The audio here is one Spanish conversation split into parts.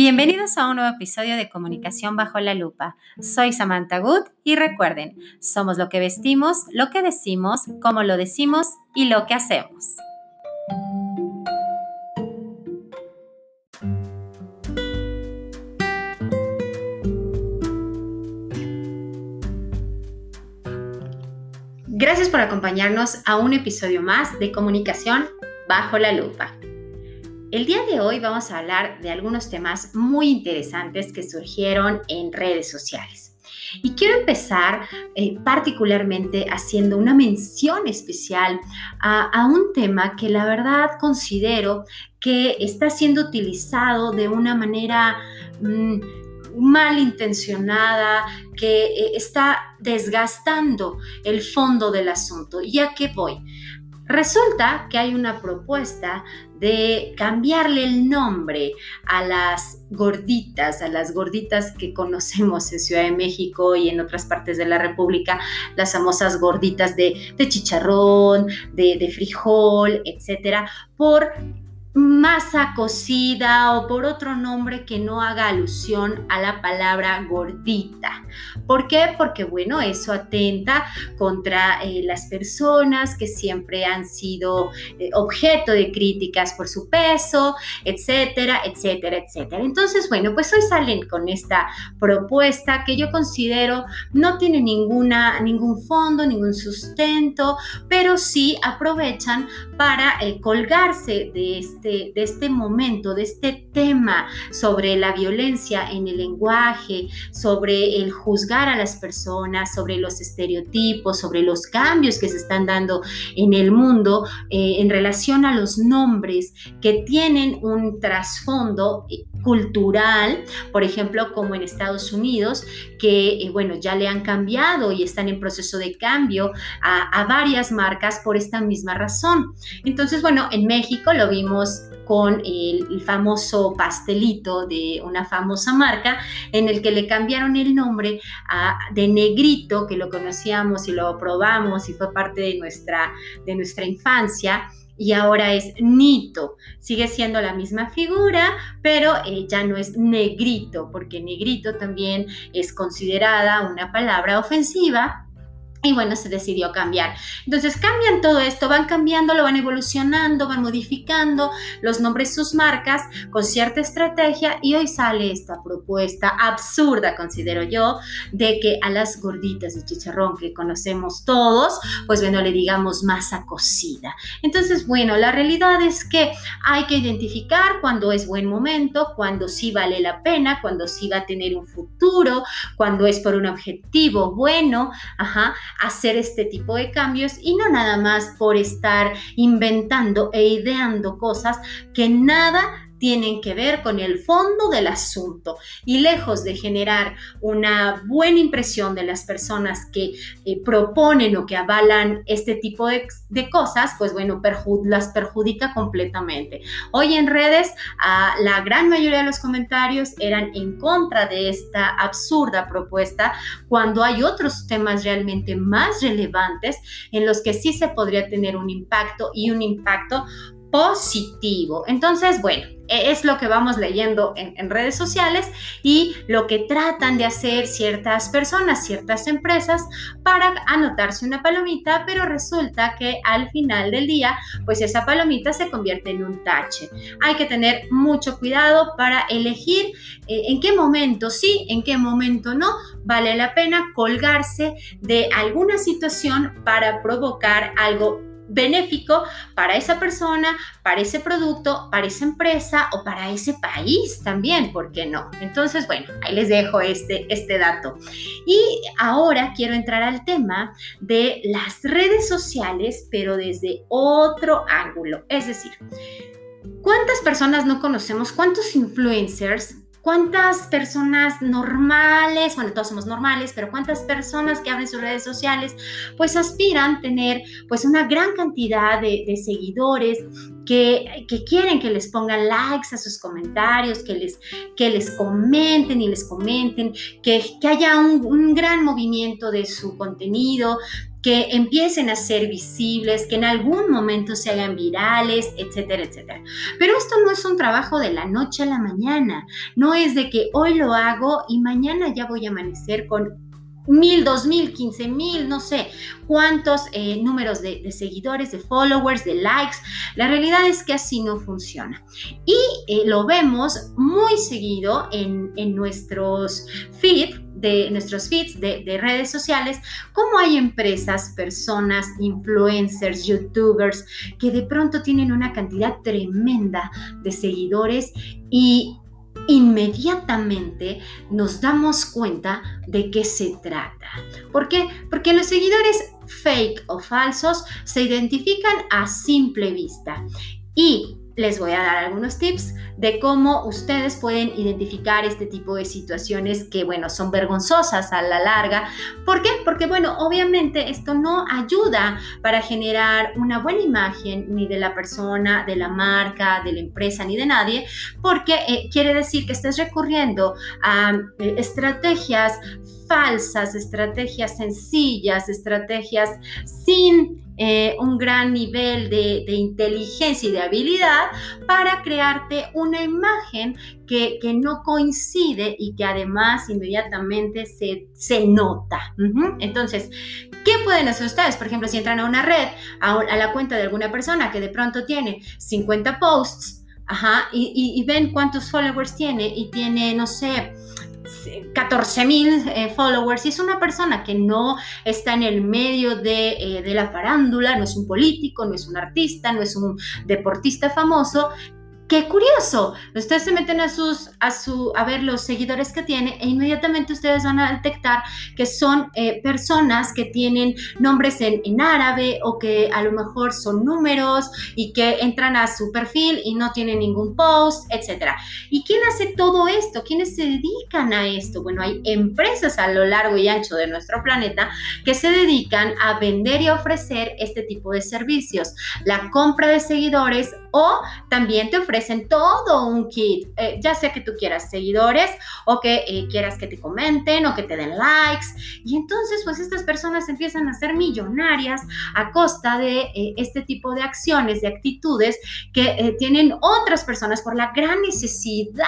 Bienvenidos a un nuevo episodio de Comunicación bajo la lupa. Soy Samantha Good y recuerden, somos lo que vestimos, lo que decimos, cómo lo decimos y lo que hacemos. Gracias por acompañarnos a un episodio más de Comunicación bajo la lupa. El día de hoy vamos a hablar de algunos temas muy interesantes que surgieron en redes sociales. Y quiero empezar eh, particularmente haciendo una mención especial a, un tema que la verdad considero que está siendo utilizado de una manera mm, malintencionada, que eh, está desgastando el fondo del asunto. ¿Y a qué voy? Resulta que hay una propuesta de cambiarle el nombre a las gorditas, a las gorditas que conocemos en Ciudad de México y en otras partes de la República, las famosas gorditas de, chicharrón, de, de frijol, etcétera, por masa cocida o por otro nombre que no haga alusión a la palabra gordita. ¿Por qué? Porque bueno, eso atenta contra eh, las personas que siempre han sido eh, objeto de críticas por su peso, etcétera, etcétera, etcétera. Entonces, bueno, pues hoy salen con esta propuesta que yo considero no tiene ninguna, ningún fondo, ningún sustento, pero sí aprovechan para eh, colgarse de este de, este momento, de este tema sobre la violencia en el lenguaje, sobre el juzgar a las personas, sobre los estereotipos, sobre los cambios que se están dando en el mundo eh, en relación a los nombres que tienen un trasfondo cultural, por ejemplo, como en Estados Unidos, que, eh, bueno, ya le han cambiado y están en proceso de cambio a, varias marcas por esta misma razón. Entonces, bueno, en México lo vimos con el, famoso pastelito de una famosa marca en el que le cambiaron el nombre a, de negrito, que lo conocíamos y lo probamos y fue parte de nuestra, de nuestra infancia y ahora es Nito. Sigue siendo la misma figura, pero eh, ya no es negrito, porque negrito también es considerada una palabra ofensiva y bueno, se decidió cambiar. Entonces cambian todo esto, van cambiando, lo van evolucionando, van modificando los nombres, sus marcas con cierta estrategia y hoy sale esta propuesta absurda, considero yo, de que a las gorditas de chicharrón que conocemos todos, pues bueno, le digamos masa cocida. Entonces, bueno, la realidad es que hay que identificar cuando es buen momento, cuando sí vale la pena, cuando sí va a tener un futuro, cuando es por un objetivo bueno, ajá hacer este tipo de cambios y no nada más por estar inventando e ideando cosas que nada tienen que ver con el fondo del asunto y lejos de generar una buena impresión de las personas que eh, proponen o que avalan este tipo de, cosas, pues bueno, las perjudica completamente. Hoy en redes, la gran mayoría de los comentarios eran en contra de esta absurda propuesta, cuando hay otros temas realmente más relevantes en los que sí se podría tener un impacto y un impacto positivo. Entonces, bueno, es lo que vamos leyendo en, redes sociales y lo que tratan de hacer ciertas personas, ciertas empresas para anotarse una palomita, pero resulta que al final del día, pues esa palomita se convierte en un tache. Hay que tener mucho cuidado para elegir eh, en qué momento sí, en qué momento no, vale la pena colgarse de alguna situación para provocar algo benéfico para esa persona, para ese producto, para esa empresa o para ese país también, ¿por qué no? Entonces, bueno, ahí les dejo este, este dato. Y ahora quiero entrar al tema de las redes sociales, pero desde otro ángulo. Es decir, ¿cuántas personas no conocemos? ¿Cuántos influencers ¿Cuántas personas normales, bueno, todos somos normales, pero cuántas personas que abren sus redes sociales, pues aspiran tener pues una gran cantidad de, seguidores que, quieren que les pongan likes a sus comentarios, que les, que les comenten y les comenten, que, que haya un, un gran movimiento de su contenido, que empiecen a ser visibles, que en algún momento se hagan virales, etcétera, etcétera. Pero esto no es un trabajo de la noche a la mañana, no es de que hoy lo hago y mañana ya voy a amanecer con mil, dos mil, quince mil, no sé cuántos eh, números de, seguidores, de followers, de likes. La realidad es que así no funciona. Y eh, lo vemos muy seguido en, nuestros feed, de nuestros feeds de, de, redes sociales, cómo hay empresas, personas, influencers, youtubers, que de pronto tienen una cantidad tremenda de seguidores y inmediatamente nos damos cuenta de qué se trata. ¿Por qué? Porque los seguidores fake o falsos se identifican a simple vista y les voy a dar algunos tips de cómo ustedes pueden identificar este tipo de situaciones que, bueno, son vergonzosas a la larga. ¿Por qué? Porque, bueno, obviamente esto no ayuda para generar una buena imagen ni de la persona, de la marca, de la empresa, ni de nadie, porque eh, quiere decir que estés recurriendo a eh, estrategias falsas, estrategias sencillas, estrategias sin eh, un gran nivel de, inteligencia y de habilidad para crearte una imagen que, no coincide y que además inmediatamente se, se nota. Entonces, ¿qué pueden hacer ustedes? Por ejemplo, si entran a una red, a, la cuenta de alguna persona que de pronto tiene 50 posts, Ajá, y, ven cuántos followers tiene y tiene, no sé, 14 mil eh, followers y es una persona que no está en el medio de, eh, de, la farándula, no es un político, no es un artista, no es un deportista famoso, Qué curioso. Ustedes se meten a sus, a su, a ver los seguidores que tiene e inmediatamente ustedes van a detectar que son eh, personas que tienen nombres en, en, árabe o que a lo mejor son números y que entran a su perfil y no tienen ningún post, etc. ¿Y quién hace todo esto? ¿Quiénes se dedican a esto? Bueno, hay empresas a lo largo y ancho de nuestro planeta que se dedican a vender y ofrecer este tipo de servicios. La compra de seguidores o también te ofrecen en todo un kit, eh, ya sea que tú quieras seguidores o que eh, quieras que te comenten o que te den likes. Y entonces, pues estas personas empiezan a ser millonarias a costa de eh, este tipo de acciones, de actitudes que tienen otras personas por la gran necesidad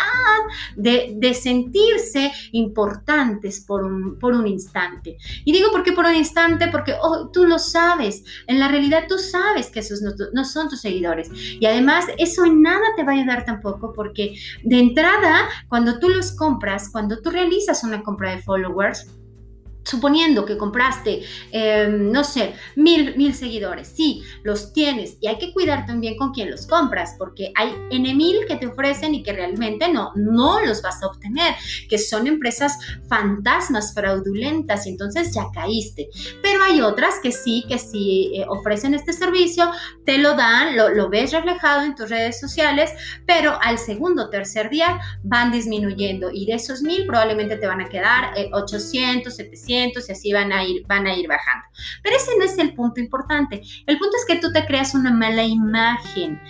de, sentirse importantes por un, instante. Y digo por qué por un instante, porque oh, tú lo sabes, en la realidad tú sabes que esos no, son tus seguidores. Además, eso en nada te va a ayudar tampoco porque de entrada, cuando tú los compras, cuando tú realizas una compra de followers, Suponiendo que compraste, em, no sé, mil, mil seguidores, sí, los tienes y hay que cuidar también con quién los compras, porque hay N mil que te ofrecen y que realmente no, no los vas a obtener, que son empresas fantasmas, fraudulentas, y entonces ya caíste. Pero hay otras que sí, que sí eh, ofrecen este servicio, te lo dan, lo, lo ves reflejado en tus redes sociales, pero al segundo o tercer día van disminuyendo y de esos mil probablemente te van a quedar eh, 800, 700 500 y así van a ir, van a ir bajando. Pero ese no es el punto importante. El punto es que tú te creas una mala imagen.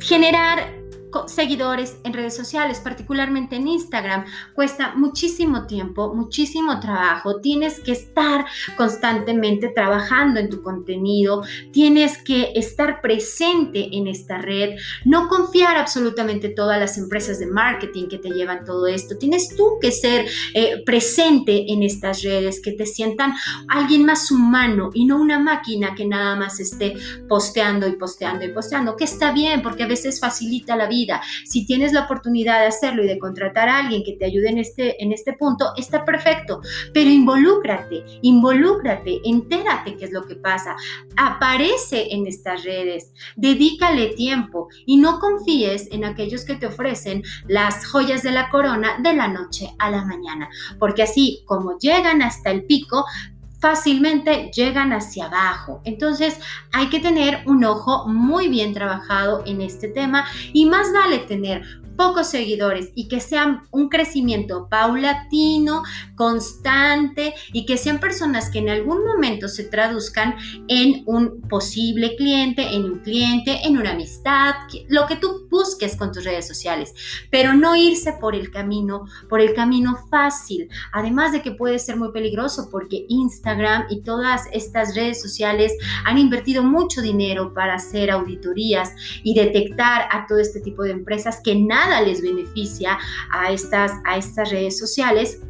Generar seguidores en redes sociales, particularmente en Instagram, cuesta muchísimo tiempo, muchísimo trabajo. Tienes que estar constantemente trabajando en tu contenido, tienes que estar presente en esta red, no confiar absolutamente todas las empresas de marketing que te llevan todo esto. Tienes tú que ser eh, presente en estas redes, que te sientan alguien más humano y no una máquina que nada más esté posteando y posteando y posteando, que está bien porque a veces facilita la vida si tienes la oportunidad de hacerlo y de contratar a alguien que te ayude en este, en este punto, está perfecto, pero involúcrate, involúcrate, entérate qué es lo que pasa, aparece en estas redes, dedícale tiempo y no confíes en aquellos que te ofrecen las joyas de la corona de la noche a la mañana, porque así como llegan hasta el pico, fácilmente llegan hacia abajo. Entonces hay que tener un ojo muy bien trabajado en este tema y más vale tener pocos seguidores y que sean un crecimiento paulatino, constante y que sean personas que en algún momento se traduzcan en un posible cliente, en un cliente, en una amistad, lo que tú busques con tus redes sociales, pero no irse por el camino, por el camino fácil, además de que puede ser muy peligroso porque Instagram y todas estas redes sociales han invertido mucho dinero para hacer auditorías y detectar a todo este tipo de empresas que nada les beneficia a estas, a estas redes sociales.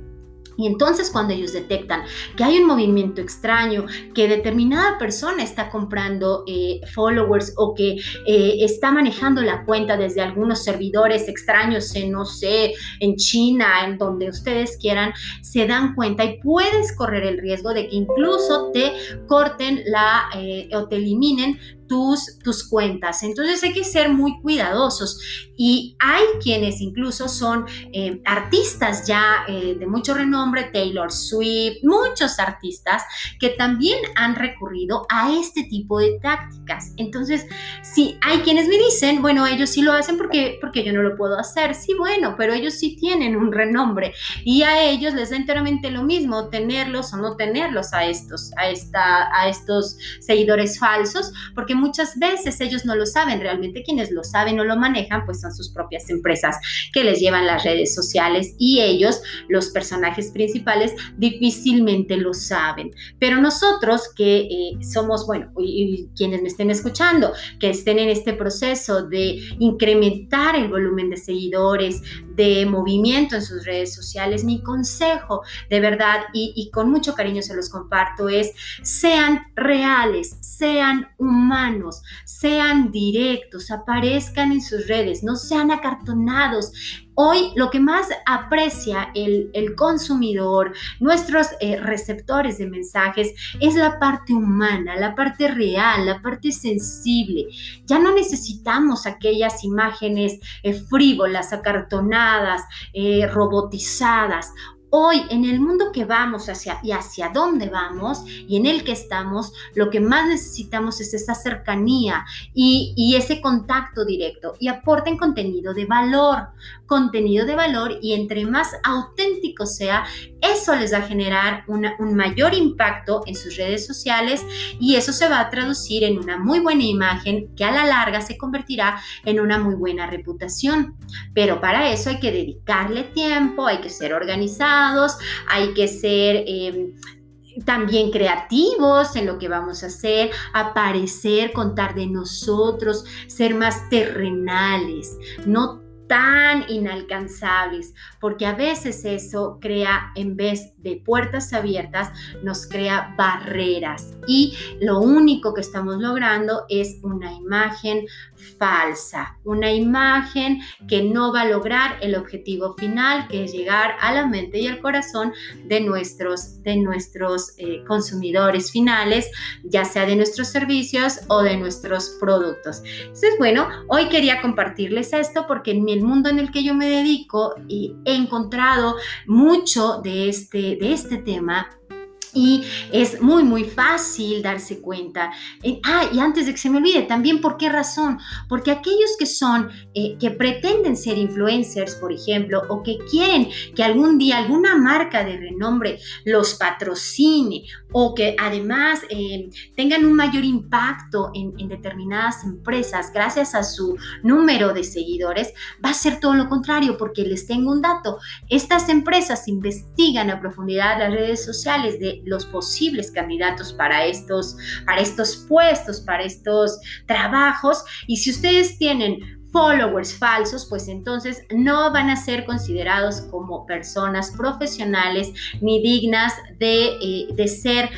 Y entonces cuando ellos detectan que hay un movimiento extraño, que determinada persona está comprando eh, followers o que eh, está manejando la cuenta desde algunos servidores extraños en, no sé, en China, en donde ustedes quieran, se dan cuenta y puedes correr el riesgo de que incluso te corten la eh, o te eliminen tus, tus cuentas. Entonces hay que ser muy cuidadosos. Y hay quienes incluso son eh, artistas ya eh, de mucho renombre, Taylor Swift, muchos artistas que también han recurrido a este tipo de tácticas. Entonces, si hay quienes me dicen, bueno, ellos sí lo hacen porque, porque yo no lo puedo hacer. Sí, bueno, pero ellos sí tienen un renombre y a ellos les da enteramente lo mismo tenerlos o no tenerlos a estos, a, esta, a estos seguidores falsos, porque muchas veces ellos no lo saben, realmente quienes lo saben o lo manejan pues son sus propias empresas que les llevan las redes sociales y ellos, los personajes principales, difícilmente lo saben. Pero nosotros que eh, somos, bueno, y, quienes me estén escuchando, que estén en este proceso de incrementar el volumen de seguidores, de movimiento en sus redes sociales, mi consejo de verdad y, y con mucho cariño se los comparto es sean reales, sean humanos sean directos, aparezcan en sus redes, no sean acartonados. Hoy lo que más aprecia el, consumidor, nuestros eh, receptores de mensajes, es la parte humana, la parte real, la parte sensible. Ya no necesitamos aquellas imágenes eh, frívolas, acartonadas, eh, robotizadas. Hoy, en el mundo que vamos hacia y hacia dónde vamos y en el que estamos, lo que más necesitamos es esa cercanía y, ese contacto directo y aporten contenido de valor, contenido de valor y entre más auténtico sea, eso les va a generar un mayor impacto en sus redes sociales y eso se va a traducir en una muy buena imagen que a la larga se convertirá en una muy buena reputación. Pero para eso hay que dedicarle tiempo, hay que ser hay que ser... Em, también creativos en lo que vamos a hacer, aparecer, contar de nosotros, ser más terrenales, no tan inalcanzables, porque a veces eso crea, en vez de puertas abiertas, nos crea barreras y lo único que estamos logrando es una imagen falsa, una imagen que no va a lograr el objetivo final, que es llegar a la mente y al corazón de nuestros, de nuestros eh, consumidores finales, ya sea de nuestros servicios o de nuestros productos. Entonces, bueno, hoy quería compartirles esto porque en el mundo en el que yo me dedico he encontrado mucho de este, de este tema y es muy, muy fácil darse cuenta. Eh, ah, y antes de que se me olvide, también por qué razón. Porque aquellos que son, eh, que pretenden ser influencers, por ejemplo, o que quieren que algún día alguna marca de renombre los patrocine o que además eh, tengan un mayor impacto en determinadas empresas gracias a su número de seguidores, va a ser todo lo contrario, porque les tengo un dato. Estas empresas investigan a profundidad las redes sociales de los posibles candidatos para estos, para estos puestos, para estos trabajos. Y si ustedes tienen followers falsos, pues entonces no van a ser considerados como personas profesionales ni dignas de, eh, de ser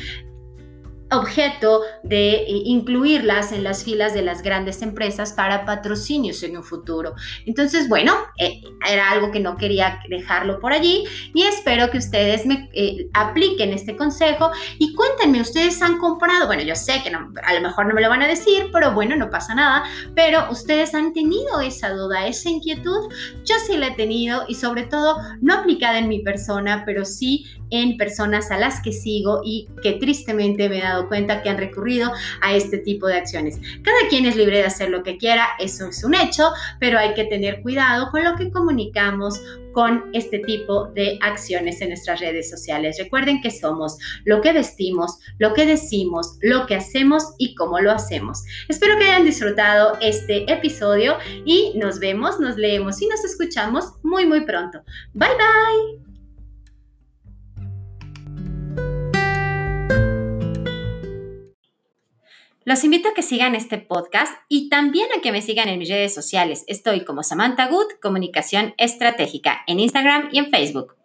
objeto de eh, incluirlas en las filas de las grandes empresas para patrocinios en un futuro. Entonces, bueno, eh, era algo que no quería dejarlo por allí y espero que ustedes me eh, apliquen este consejo y cuéntenme, ustedes han comprado, bueno, yo sé que a lo mejor no me lo van a decir, pero bueno, no pasa nada, pero ustedes han tenido esa duda, esa inquietud, yo sí la he tenido y sobre todo no aplicada en mi persona, pero sí en personas a las que sigo y que tristemente me he dado cuenta que han recurrido a este tipo de acciones. Cada quien es libre de hacer lo que quiera, eso es un hecho, pero hay que tener cuidado con lo que comunicamos con este tipo de acciones en nuestras redes sociales. Recuerden que somos lo que vestimos, lo que decimos, lo que hacemos y cómo lo hacemos. Espero que hayan disfrutado este episodio y nos vemos, nos leemos y nos escuchamos muy muy pronto. Bye bye. Los invito a que sigan este podcast y también a que me sigan en mis redes sociales. Estoy como Samantha Good, Comunicación Estratégica, en Instagram y en Facebook.